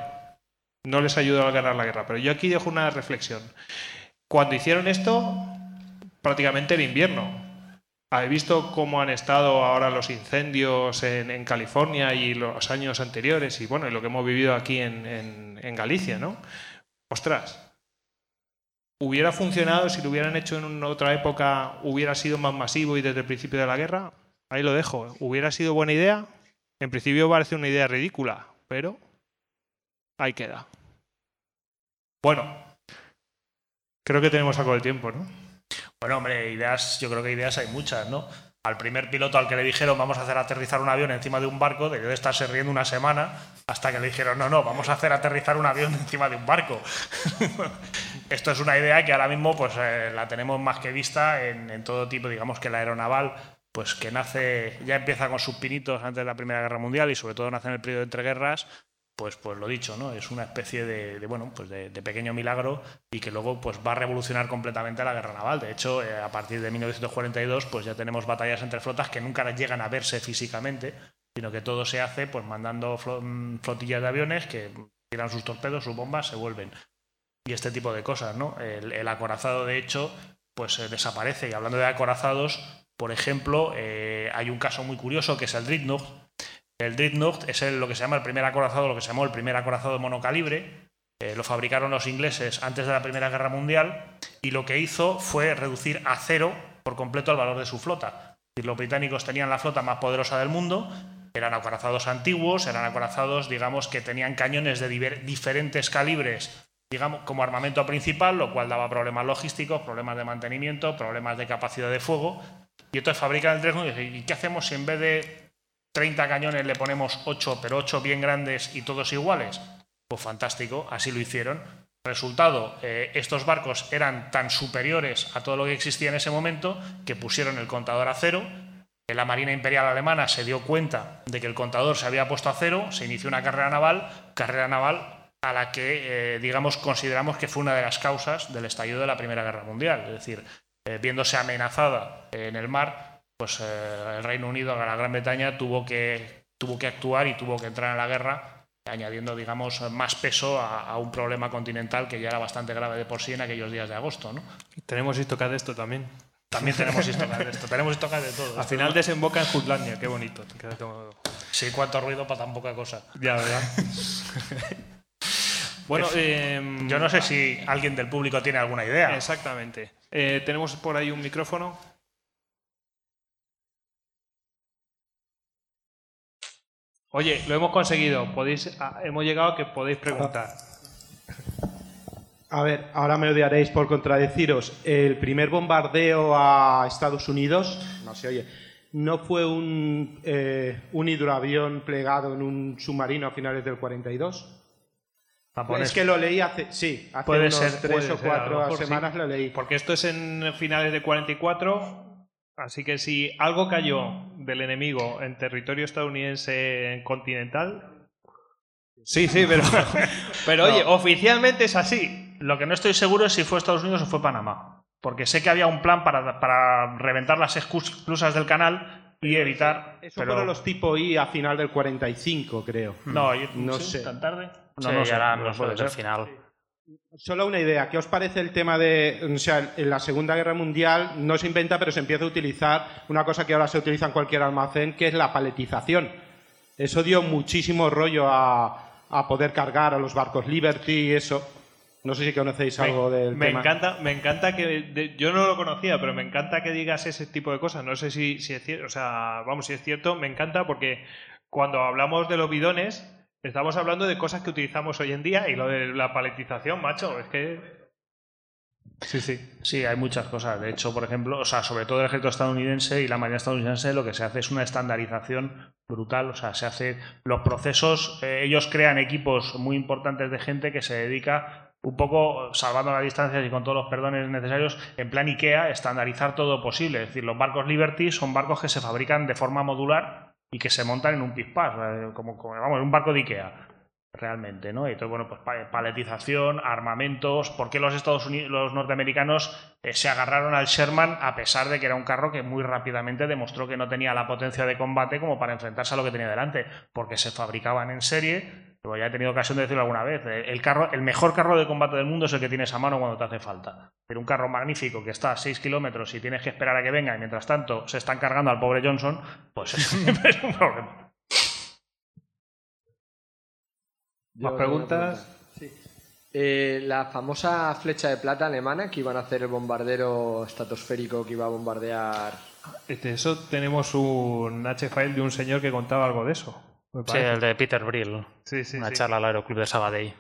C: no les ayudó a ganar la guerra, pero yo aquí dejo una reflexión. Cuando hicieron esto, prácticamente en invierno, ¿Habéis visto cómo han estado ahora los incendios en, California y los años anteriores y bueno, lo que hemos vivido aquí en, Galicia, ¿no? Ostras, ¿hubiera funcionado si lo hubieran hecho en otra época, hubiera sido más masivo y desde el principio de la guerra? Ahí lo dejo. ¿Hubiera sido buena idea? En principio parece una idea ridícula, pero ahí queda. Bueno, creo que tenemos algo de tiempo, ¿no?
D: Bueno, hombre, ideas, yo creo que ideas hay muchas, ¿no? Al primer piloto al que le dijeron vamos a hacer aterrizar un avión encima de un barco, debió de estarse riendo una semana hasta que le dijeron no, no, vamos a hacer aterrizar un avión encima de un barco. Esto es una idea que ahora mismo pues eh, la tenemos más que vista en, en todo tipo, digamos que la aeronaval pues que nace, ya empieza con sus pinitos antes de la Primera Guerra Mundial y sobre todo nace en el periodo entre guerras, pues, pues lo dicho, ¿no? Es una especie de, bueno, pues de, pequeño milagro y que luego pues va a revolucionar completamente la guerra naval. De hecho, eh, a partir de 1942, pues ya tenemos batallas entre flotas que nunca llegan a verse físicamente, sino que todo se hace pues mandando mm, flotillas de aviones que tiran sus torpedos, sus bombas, se vuelven. Y este tipo de cosas, ¿no? El, acorazado, de hecho, pues eh, desaparece. Y hablando de acorazados, por ejemplo, eh, hay un caso muy curioso que es el Dreadnought, el Dreadnought es lo que se llama el primer acorazado, lo que se llamó el primer acorazado monocalibre. Eh, lo fabricaron los ingleses antes de la Primera Guerra Mundial y lo que hizo fue reducir a cero por completo el valor de su flota. Los británicos tenían la flota más poderosa del mundo, eran acorazados antiguos, eran acorazados, digamos, que tenían cañones de diferentes calibres, digamos, como armamento principal, lo cual daba problemas logísticos, problemas de mantenimiento, problemas de capacidad de fuego. Y entonces fabrican el Dreadnought y ¿y qué hacemos si en vez de 30 cañones le ponemos 8, pero 8 bien grandes y todos iguales. Pues fantástico, así lo hicieron. Resultado, eh, estos barcos eran tan superiores a todo lo que existía en ese momento que pusieron el contador a cero. La Marina Imperial Alemana se dio cuenta de que el contador se había puesto a cero, se inició una carrera naval, carrera naval a la que, eh, digamos, consideramos que fue una de las causas del estallido de la Primera Guerra Mundial. Es decir, eh, viéndose amenazada en el mar, pues eh, el Reino Unido, la Gran Bretaña, tuvo que, tuvo que actuar y tuvo que entrar en la guerra, añadiendo, digamos, más peso a, un problema continental que ya era bastante grave de por sí en aquellos días de agosto. ¿no?
C: Tenemos histocas de esto también.
D: También tenemos histocas de esto, tenemos histocas de todo.
C: Al final desemboca en Jutlandia, qué bonito.
D: Sí, cuánto ruido para tan poca cosa.
C: Ya, ¿verdad?
D: bueno, em, yo no sé si alguien del público tiene alguna idea.
C: Exactamente. Eh, tenemos por ahí un micrófono. Oye, lo hemos conseguido. Podéis, ah, hemos llegado a que podéis preguntar.
F: A ver, ahora me odiaréis por contradeciros. El primer bombardeo a Estados Unidos, no se oye, no fue un, eh, un hidroavión plegado en un submarino a finales del 42. Es que lo leí hace, sí, hace unos tres o cuatro semanas lo leí.
C: Porque esto es en finales de 44 Así que si algo cayó del enemigo en territorio estadounidense continental. Sí, sí, pero, pero oye, oficialmente es así.
D: Lo que no estoy seguro es si fue Estados Unidos o fue Panamá. Porque sé que había un plan para, para reventar las exclusas del canal y evitar.
F: Eso fueron los tipo I a final del 45, creo.
D: No, no sé. ¿Tan tarde?
E: No, no, no, no, no puede ser final.
F: Solo una idea. ¿Qué os parece el tema de, o sea, en la Segunda Guerra Mundial no se inventa, pero se empieza a utilizar una cosa que ahora se utiliza en cualquier almacén, que es la paletización? Eso dio muchísimo rollo a, poder cargar a los barcos Liberty y eso. No sé si conocéis algo del
C: me
F: tema.
C: Encanta, me encanta que. yo no lo conocía, pero me encanta que digas ese tipo de cosas. No sé si, si es cierto. O sea, vamos, si es cierto, me encanta porque cuando hablamos de los bidones, Estamos hablando de cosas que utilizamos hoy en día y lo de la paletización, macho, es que...
D: Sí, sí. Sí, hay muchas cosas. De hecho, por ejemplo, o sea, sobre todo el ejército estadounidense y la marina estadounidense lo que se hace es una estandarización brutal. O sea, se hace los procesos, eh, ellos crean equipos muy importantes de gente que se dedica un poco, salvando las distancias y con todos los perdones necesarios, en plan IKEA, estandarizar todo posible. Es decir, los barcos Liberty son barcos que se fabrican de forma modular y que se montan en un pispás, eh, como, como, vamos, en un barco de Ikea, realmente, ¿no? Y entonces, bueno, pues paletización, armamentos, ¿por qué los Estados Unidos, los norteamericanos eh, se agarraron al Sherman a pesar de que era un carro que muy rápidamente demostró que no tenía la potencia de combate como para enfrentarse a lo que tenía delante? Porque se fabricaban en serie, pero ya he tenido ocasión de decirlo alguna vez, eh, el, carro, el mejor carro de combate del mundo es el que tienes a mano cuando te hace falta. Pero un carro magnífico que está a 6 kilómetros y tienes que esperar a que venga y mientras tanto se están cargando al pobre Johnson, pues es un problema.
G: ¿Más preguntas? Sí. Eh, la famosa flecha de plata alemana que iban a hacer el bombardero estratosférico que iba a bombardear.
C: De eso tenemos un H-file de un señor que contaba algo de eso.
E: Sí, el de Peter Brill. Sí, sí, Una charla al Aeroclub de Sabadell.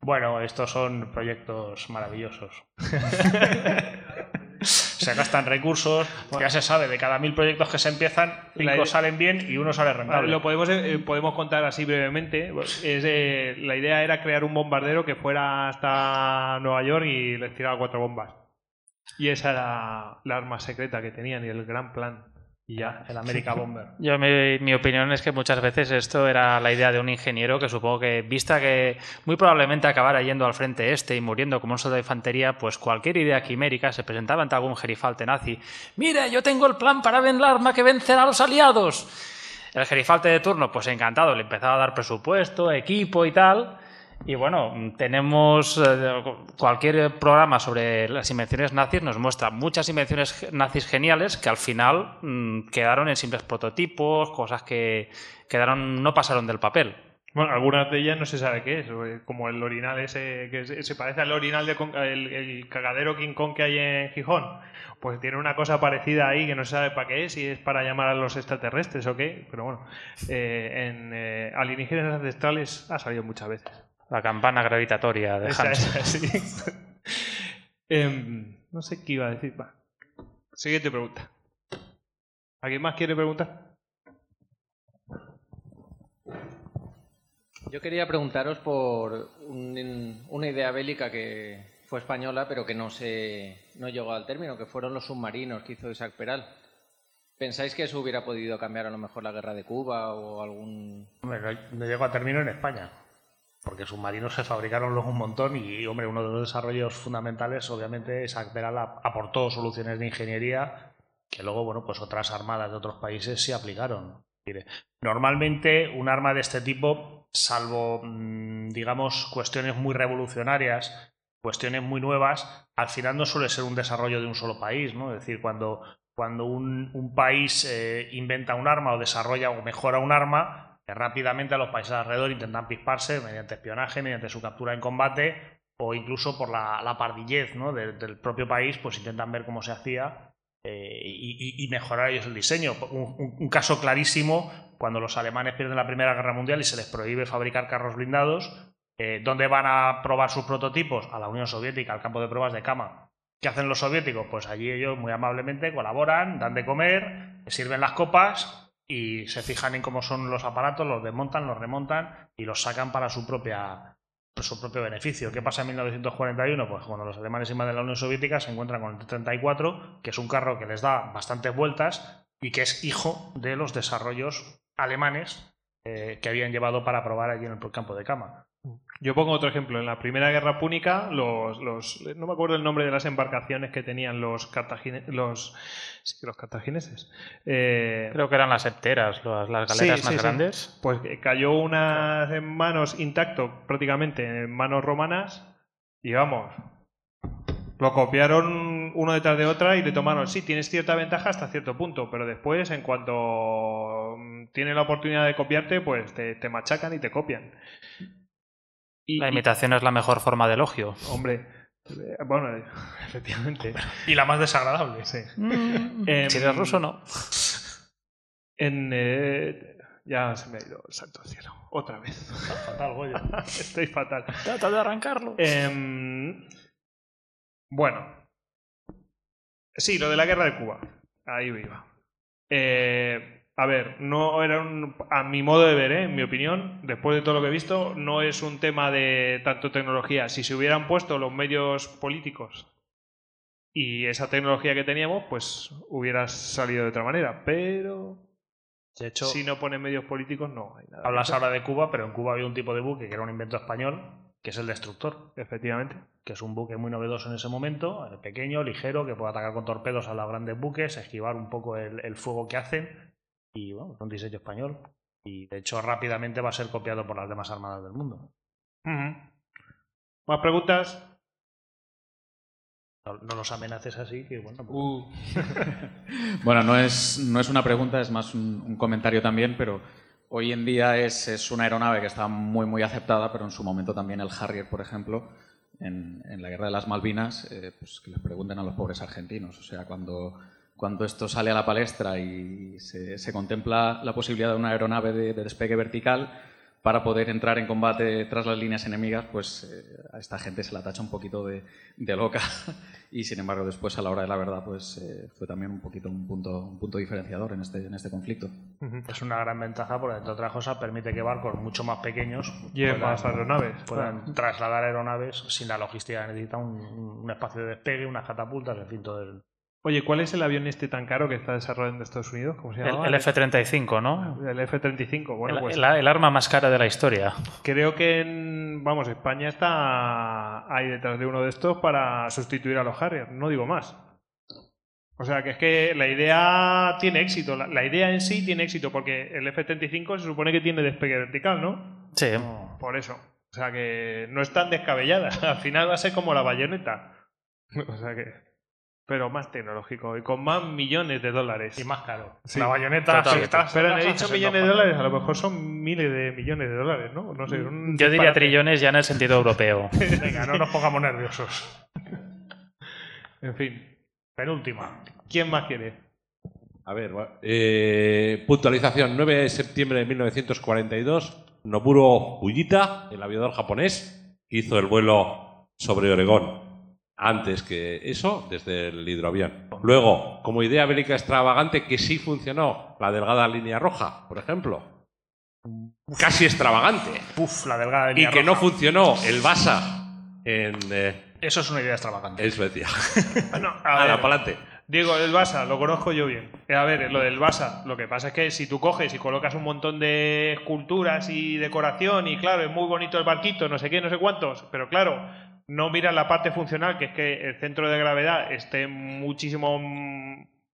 D: Bueno, estos son proyectos maravillosos. se gastan recursos, ya se sabe, de cada mil proyectos que se empiezan, cinco salen bien y uno sale rentable.
C: Lo podemos, eh, podemos contar así brevemente. Es, la idea era crear un bombardero que fuera hasta Nueva York y les tiraba cuatro bombas. Y esa era la arma secreta que tenían y el gran plan
D: ya, el América Bomber.
E: Yo, mi, opinión es que muchas veces esto era la idea de un ingeniero que supongo que, vista que muy probablemente acabara yendo al frente este y muriendo como un soldado de infantería, pues cualquier idea quimérica se presentaba ante algún gerifalte nazi. ¡Mire, yo tengo el plan para el arma que vencerá a los aliados! El gerifalte de turno, pues encantado, le empezaba a dar presupuesto, equipo y tal. Y bueno, tenemos eh, cualquier programa sobre las invenciones nazis nos muestra muchas invenciones nazis geniales que al final mm, quedaron en simples prototipos, cosas que quedaron no pasaron del papel.
C: Bueno, algunas de ellas no se sabe qué es, eh, como el orinal ese que se parece al orinal de el, cagadero King Kong que hay en Gijón. Pues tiene una cosa parecida ahí que no se sabe para qué es, si es para llamar a los extraterrestres o qué, pero bueno, eh, en alienígenas ancestrales ha salido muchas veces.
E: La campana gravitatoria de
C: Hans. Em, no sé qué iba a decir. Va. Siguiente pregunta. ¿Alguien más quiere preguntar?
G: Yo quería preguntaros por una idea bélica que fue española, pero que no, se, no llegó al término, que fueron los submarinos que hizo Isaac Peral. ¿Pensáis que eso hubiera podido cambiar a lo mejor la guerra de Cuba o algún...?
D: Hombre, no llegó a término en España porque submarinos se fabricaron luego un montón y, hombre, uno de los desarrollos fundamentales, obviamente, es Peral aportó soluciones de ingeniería que luego, bueno, pues otras armadas de otros países sí aplicaron. Normalmente, un arma de este tipo, salvo, mm, digamos, cuestiones muy revolucionarias, cuestiones muy nuevas, al final no suele ser un desarrollo de un solo país, ¿no? Es decir, cuando, cuando un, país eh, inventa un arma o desarrolla o mejora un arma, rápidamente a los países alrededor intentan pisparse mediante espionaje, mediante su captura en combate o incluso por la, pardillez del propio país, pues intentan ver cómo se hacía eh, y, mejorar ellos el diseño. Un, caso clarísimo, cuando los alemanes pierden la Primera Guerra Mundial y se les prohíbe fabricar carros blindados, eh, ¿dónde van a probar sus prototipos? A la Unión Soviética, al campo de pruebas de cama. ¿Qué hacen los soviéticos? Pues allí ellos muy amablemente colaboran, dan de comer, sirven las copas y se fijan en cómo son los aparatos, los desmontan, los remontan y los sacan para su propia su propio beneficio. ¿Qué pasa en 1941? Pues cuando los alemanes invaden la Unión Soviética se encuentran con el T-34, que es un carro que les da bastantes vueltas y que es hijo de los desarrollos alemanes eh, que habían llevado para probar allí en el campo de cama.
C: Yo pongo otro ejemplo. En la Primera Guerra Púnica, los, los no me acuerdo el nombre de las embarcaciones que tenían los, cartagineses, los, sí, los cartagineses. Eh,
E: Creo que eran las septeras, las, las galeras
C: sí,
E: más
C: sí.
E: grandes.
C: Pues que cayó unas en manos intacto, prácticamente en manos romanas, y vamos, lo copiaron uno detrás de otra y le tomaron, sí, tienes cierta ventaja hasta cierto punto, pero después, en cuanto mm, tienen la oportunidad de copiarte, pues te, te machacan y te copian. Y,
E: La
C: y-
E: imitación es la mejor forma de elogio.
C: hombre, eh, bueno, eh, efectivamente.
D: Y la más desagradable.
C: Sí. Em,
E: Si eres ruso, no.
C: En, eh, ya se me ha ido el santo cielo. Otra vez.
D: Fatal, Goyo.
C: Estoy fatal.
E: Trata de arrancarlo.
C: Em, bueno. Sí, lo de la guerra de Cuba. Ahí iba. Eh, a ver, no era un, a mi modo de ver, ¿eh? en mi opinión, después de todo lo que he visto, no es un tema de tanto tecnología. Si se hubieran puesto los medios políticos y esa tecnología que teníamos, pues hubiera salido de otra manera. Pero
D: De hecho,
C: si no ponen medios políticos, no hay nada.
D: hablas ahora de Cuba, pero en Cuba había un tipo de buque que era un invento español, que es el destructor,
C: Efectivamente.
D: que es un buque muy novedoso en ese momento, eh, pequeño, ligero, que puede atacar con torpedos a los grandes buques, esquivar un poco el, el fuego que hacen, y bueno, es un diseño español. Y de hecho rápidamente va a ser copiado por las demás armadas del mundo.
C: ¿Más preguntas?
D: No, no nos amenaces así, que bueno, pues-
A: Uh. bueno, no es, no es una pregunta, es más un, un comentario también, pero hoy en día es, es una aeronave que está muy, muy aceptada, pero en su momento también el Harrier, por ejemplo, en, en la guerra de las Malvinas, eh, pues que les pregunten a los pobres argentinos. O sea, cuando, cuando esto sale a la palestra y se, se contempla la posibilidad de una aeronave de, de despegue vertical para poder entrar en combate tras las líneas enemigas, pues eh, a esta gente se la tacha un poquito de, de loca. y sin embargo, después, a la hora de la verdad, pues eh, fue también un poquito un punto, un punto diferenciador en este, en este conflicto.
D: es una gran ventaja porque, entre otras cosas, permite que barcos mucho más pequeños
C: Lleven más aeronaves.
D: puedan trasladar aeronaves sin la logística que necesita un, un espacio de despegue, unas catapultas, en fin, todo el...
C: Oye, ¿cuál es el avión este tan caro que está desarrollando en Estados Unidos? ¿Cómo se llama?
E: el F-35, ¿no?
C: El F-35. Bueno,
E: el,
C: pues
E: el- el arma más cara de la historia.
C: creo que, en, vamos, España está ahí detrás de uno de estos para sustituir a los Harrier. No digo más. O sea, que es que la idea tiene éxito. La, la idea en sí tiene éxito porque el F-35 se supone que tiene despegue vertical, ¿no?
E: Sí.
C: Por eso. O sea, que no es tan descabellada. Al final va a ser como la bayoneta. O sea que... Pero más tecnológico y con más millones de dólares.
D: Y más caro.
C: Sí.
D: la bayoneta...
E: Total.
D: si estás-
C: Pero he dicho millones de
D: 60
C: dólares, a lo mejor son miles de millones de dólares, ¿no? No sé. un
E: Yo diría
C: disparate.
E: trillones ya en el sentido europeo.
D: Venga, no nos pongamos nerviosos.
C: En fin.
D: Penúltima.
C: ¿Quién más quiere?
H: A ver, va- eh, puntualización. 9 de septiembre de 1942, Noburo Fujita, el aviador japonés, hizo el vuelo sobre Oregón. Antes que eso, desde el hidroavión. Luego, como idea bélica extravagante que sí funcionó, la delgada línea roja, por ejemplo. Casi extravagante.
D: Puf, la delgada
H: Y
D: línea
H: que no funcionó el Basa en, eh,
D: Eso es una idea extravagante.
H: en Suecia.
C: Bueno, a. Diego, el Basa, lo conozco yo bien. Eh, A ver, lo del Basa, lo que pasa es que si tú coges y colocas un montón de esculturas y decoración, y claro, es muy bonito el barquito, no sé qué, no sé cuántos, pero claro, no miras la parte funcional, que es que el centro de gravedad esté muchísimo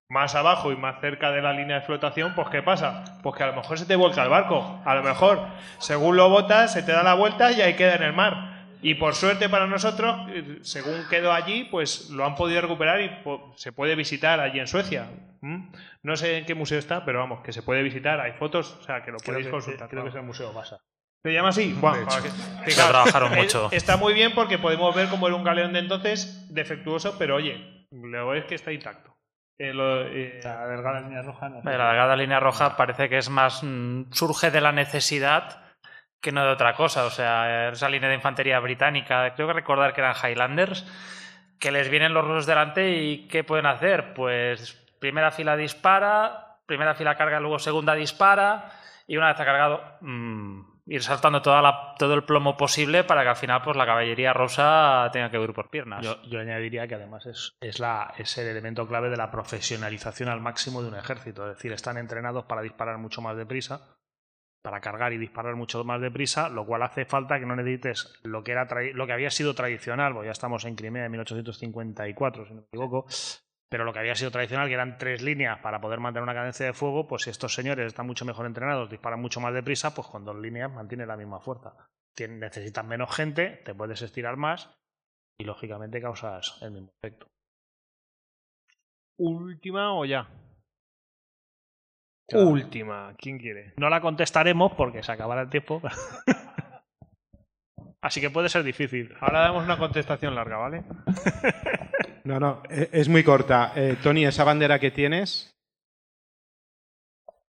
C: más abajo y más cerca de la línea de flotación, pues ¿qué pasa? Pues que a lo mejor se te vuelca el barco. A lo mejor, según lo botas, se te da la vuelta y ahí queda en el mar. Y por suerte para nosotros, según quedó allí, pues lo han podido recuperar y se puede visitar allí en Suecia. ¿Mm? No sé en qué museo está, pero vamos, que se puede visitar, hay fotos, o sea, que lo
D: Creo
C: podéis
D: que,
C: consultar.
D: creo que es el Museo Basa.
C: ¿Se llama así? Para que- claro,
E: trabajaron mucho.
C: Está muy bien porque podemos ver cómo era un galeón de entonces defectuoso, pero oye, luego es que está intacto. Eh, lo- eh,
D: La delgada línea roja no.
E: La delgada línea roja parece que es más. mm, surge de la necesidad que no de otra cosa. O sea, esa línea de infantería británica, creo que recordar que eran Highlanders, que les vienen los rusos delante y ¿qué pueden hacer? Pues primera fila dispara, primera fila carga, luego segunda dispara y una vez ha cargado, mm, ir saltando toda la- todo el plomo posible para que al final pues la caballería rosa tenga que huir por piernas.
D: Yo, yo añadiría que además es, es, la, es el elemento clave de la profesionalización al máximo de un ejército. Es decir, están entrenados para disparar mucho más deprisa para cargar y disparar mucho más deprisa, lo cual hace falta que no necesites lo que, era lo que había sido tradicional, porque ya estamos en Crimea en 1854, si no me equivoco, pero lo que había sido tradicional, que eran tres líneas para poder mantener una cadencia de fuego, pues si estos señores están mucho mejor entrenados, disparan mucho más deprisa, pues con dos líneas mantiene la misma fuerza. necesitas menos gente, te puedes estirar más y lógicamente causas el mismo efecto.
C: ¿Última o ya? Última, ¿quién quiere?
D: No la contestaremos porque se acabará el tiempo. Así que puede ser difícil.
C: Ahora damos una contestación larga, ¿vale?
F: no, no, e, es muy corta. Eh, Tony, esa bandera que tienes.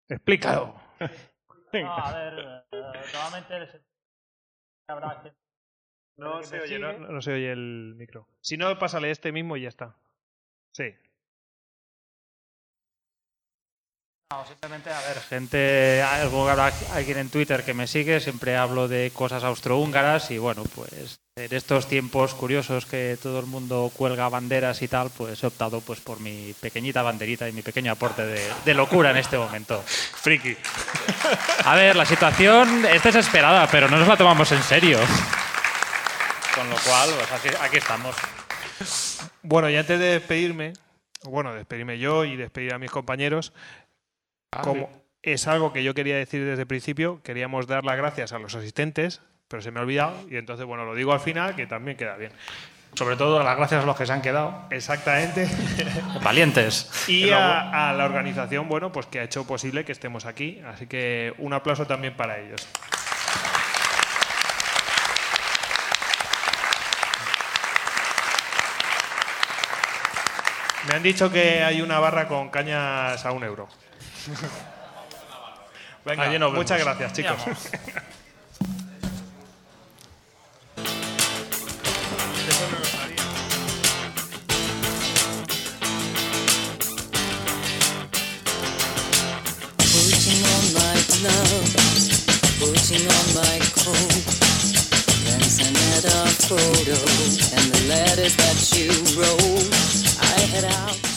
C: Explícalo.
D: No, a ver, nuevamente
C: no se, oye, no, se oye el micro. Si no, pásale este mismo y ya está. Sí.
E: No, simplemente, a ver, gente, alguien en Twitter que me sigue, siempre hablo de cosas austrohúngaras y bueno, pues en estos tiempos curiosos que todo el mundo cuelga banderas y tal, pues he optado pues por mi pequeñita banderita y mi pequeño aporte de, locura en este momento.
D: Friki.
E: A ver, la situación es desesperada, pero no nos la tomamos en serio. Con lo cual, pues aquí, aquí estamos.
C: Bueno, y antes de despedirme, bueno, despedirme yo y despedir a mis compañeros, Ah, Como es algo que yo quería decir desde el principio, queríamos dar las gracias a los asistentes, pero se me ha olvidado y entonces, bueno, lo digo al final que también queda bien.
D: Sobre todo las gracias a los que se han quedado.
C: Exactamente.
E: Valientes.
C: y a, a, la organización, bueno, pues que ha hecho posible que estemos aquí. Así que un aplauso también para ellos. Me han dicho que hay una barra con cañas a un euro. Venga, muchas gracias, chicos. Putting on my gloves, putting on my coat. Then another photo and the letters that you wrote. I head out.